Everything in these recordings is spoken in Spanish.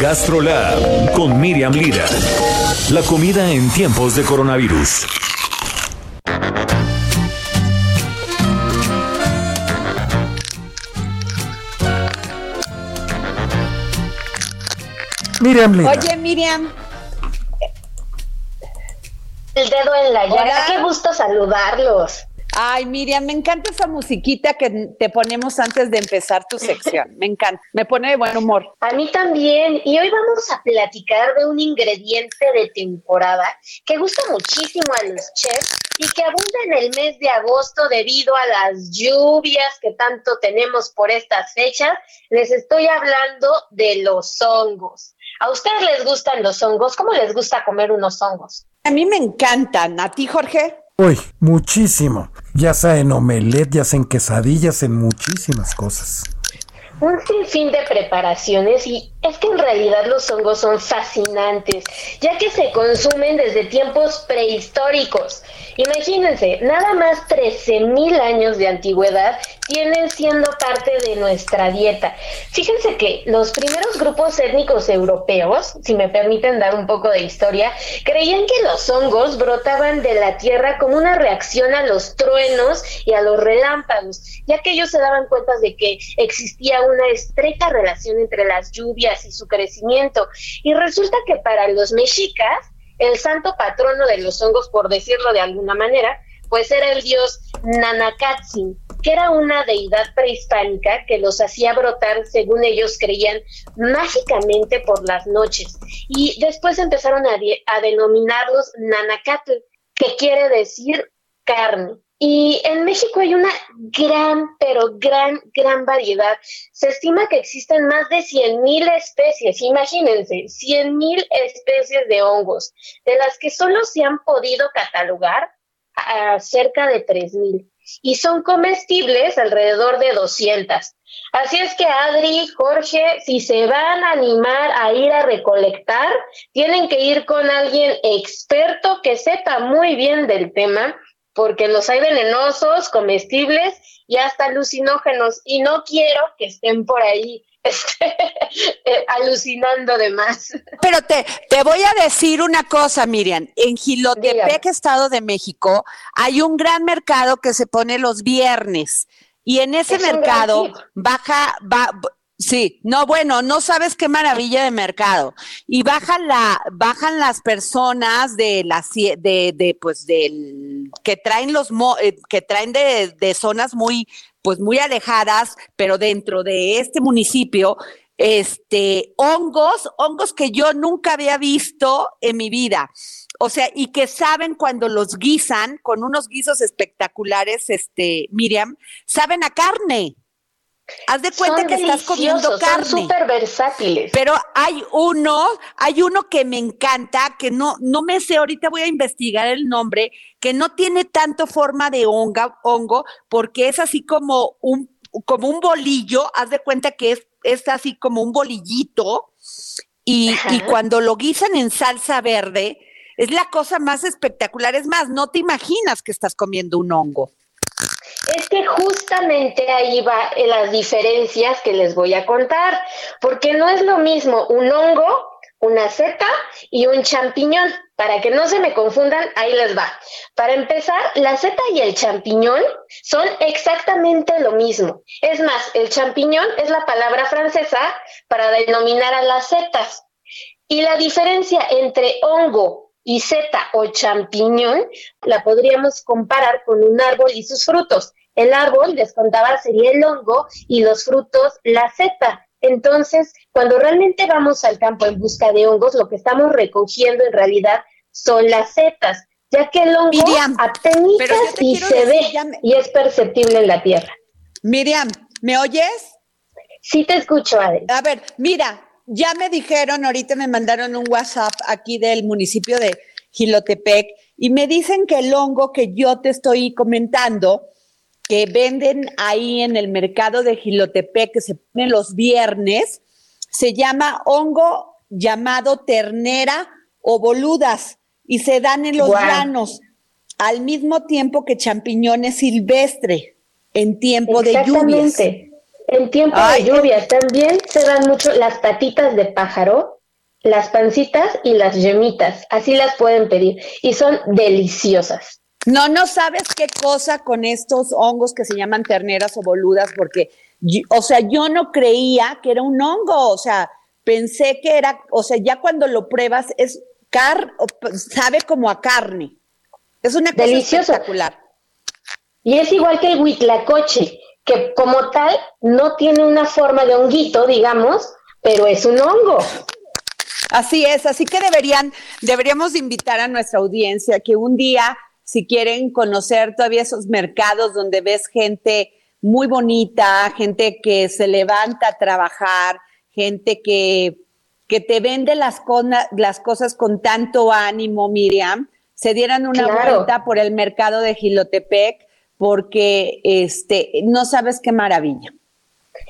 GastroLab con Miriam Lira. La comida en tiempos de coronavirus. Miriam Lira. Oye, Miriam. El dedo en la llaga. Qué gusto saludarlos. Ay, Miriam, me encanta esa musiquita que te ponemos antes de empezar tu sección. Me encanta, me pone de buen humor. A mí también. Y hoy vamos a platicar de un ingrediente de temporada que gusta muchísimo a los chefs y que abunda en el mes de agosto debido a las lluvias que tanto tenemos por estas fechas. Les estoy hablando de los hongos. ¿A ustedes les gustan los hongos? ¿Cómo les gusta comer unos hongos? A mí me encantan. ¿A ti, Jorge? Uy, muchísimo. Ya sea en omelette, ya sea en quesadillas, en muchísimas cosas. Un sinfín de preparaciones y es que en realidad los hongos son fascinantes, ya que se consumen desde tiempos prehistóricos. Imagínense, nada más 13.000 años de antigüedad tienen siendo parte de nuestra dieta. Fíjense que los primeros grupos étnicos europeos, si me permiten dar un poco de historia, creían que los hongos brotaban de la tierra como una reacción a los truenos y a los relámpagos, ya que ellos se daban cuenta de que existía una estrecha relación entre las lluvias y su crecimiento. Y resulta que para los mexicas, el santo patrono de los hongos, por decirlo de alguna manera, pues era el dios Nanacatzin, que era una deidad prehispánica que los hacía brotar, según ellos creían, mágicamente por las noches. Y después empezaron a, a denominarlos Nanacatl, que quiere decir carne. Y en México hay una gran, pero gran, gran variedad. Se estima que existen más de 100.000 especies, imagínense, 100.000 especies de hongos, de las que solo se han podido catalogar a cerca de 3.000 y son comestibles alrededor de 200. Así es que Adri, Jorge, si se van a animar a ir a recolectar, tienen que ir con alguien experto que sepa muy bien del tema porque los hay venenosos, comestibles y hasta alucinógenos y no quiero que estén por ahí este, eh, alucinando de más. Pero te, te voy a decir una cosa, Miriam. En Gilotepec, Estado de México, hay un gran mercado que se pone los viernes. Y en ese mercado baja, va, Sí, no, bueno, no sabes qué maravilla de mercado. Y bajan la, bajan las personas de las de, de pues del que traen los eh, que traen de, de zonas muy, pues muy alejadas, pero dentro de este municipio, este, hongos, hongos que yo nunca había visto en mi vida. O sea, y que saben cuando los guisan con unos guisos espectaculares, este, Miriam, saben a carne. Haz de cuenta que estás comiendo carne. Son súper versátiles. Pero hay uno, hay uno que me encanta, que no, no me sé, ahorita voy a investigar el nombre, que no tiene tanto forma de hongo, porque es así como un, como un bolillo, haz de cuenta que es, es así como un bolillito, y, y cuando lo guisan en salsa verde, es la cosa más espectacular. Es más, no te imaginas que estás comiendo un hongo. Es que justamente ahí va las diferencias que les voy a contar, porque no es lo mismo un hongo, una seta y un champiñón. Para que no se me confundan, ahí les va. Para empezar, la seta y el champiñón son exactamente lo mismo. Es más, el champiñón es la palabra francesa para denominar a las setas. Y la diferencia entre hongo y seta o champiñón la podríamos comparar con un árbol y sus frutos. El árbol, les contaba, sería el hongo y los frutos la seta. Entonces, cuando realmente vamos al campo en busca de hongos, lo que estamos recogiendo en realidad son las setas, ya que el hongo Miriam, y se ve y es perceptible en la tierra. Miriam, ¿me oyes? Sí te escucho, Adel. A ver, mira, ya me dijeron, ahorita me mandaron un WhatsApp aquí del municipio de Gilotepec y me dicen que el hongo que yo te estoy comentando, que venden ahí en el mercado de Gilotepec, que se pone los viernes, se llama hongo llamado ternera o boludas y se dan en los granos al mismo tiempo que champiñones silvestre en tiempo de lluvias. En tiempo de lluvias también se dan mucho las patitas de pájaro, las pancitas y las yemitas. Así las pueden pedir y son deliciosas. No, no sabes qué cosa con estos hongos que se llaman terneras o boludas, porque, o sea, yo no creía que era un hongo, o sea, pensé que era, o sea, ya cuando lo pruebas es car, sabe como a carne. Es una cosa Delicioso. espectacular. Y es igual que el huitlacoche, que como tal no tiene una forma de honguito, digamos, pero es un hongo. Así es, así que deberían, deberíamos invitar a nuestra audiencia que un día, si quieren conocer todavía esos mercados donde ves gente muy bonita, gente que se levanta a trabajar, gente que, que te vende las, las cosas con tanto ánimo, Miriam, se dieran una vuelta por el mercado de Gilotepec, porque este, no sabes qué maravilla.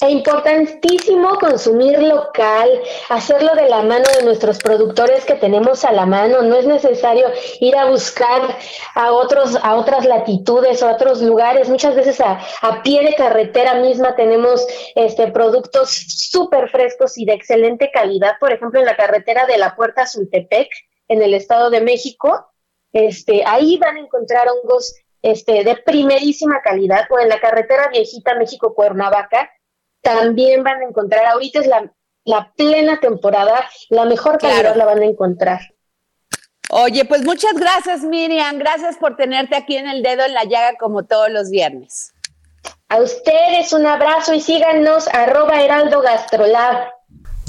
Es importantísimo consumir local, hacerlo de la mano de nuestros productores que tenemos a la mano. No es necesario ir a buscar a otros, a otras latitudes o a otros lugares. Muchas veces a, a pie de carretera misma tenemos este productos súper frescos y de excelente calidad. Por ejemplo, en la carretera de la Puerta Zultepec, en el Estado de México, este, ahí van a encontrar hongos este, de primerísima calidad, o en la carretera viejita México-Cuernavaca, también van a encontrar, ahorita es la, la plena temporada, la mejor calidad la van a encontrar. Oye, pues muchas gracias Miriam, gracias por tenerte aquí en el dedo en la llaga como todos los viernes. A ustedes un abrazo y síganos arroba heraldo gastrolab.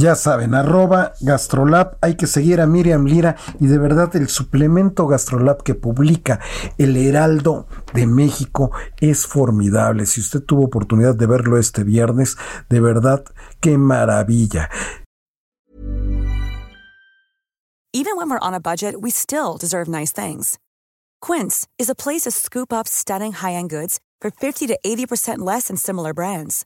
Ya saben, arroba Gastrolab, hay que seguir a Miriam Lira y de verdad el suplemento Gastrolab que publica el Heraldo de México es formidable. Si usted tuvo oportunidad de verlo este viernes, de verdad, qué maravilla. Even when we're on a budget, we still deserve nice things. Quince is a place to scoop up stunning high-end goods for 50 to 80% less than similar brands.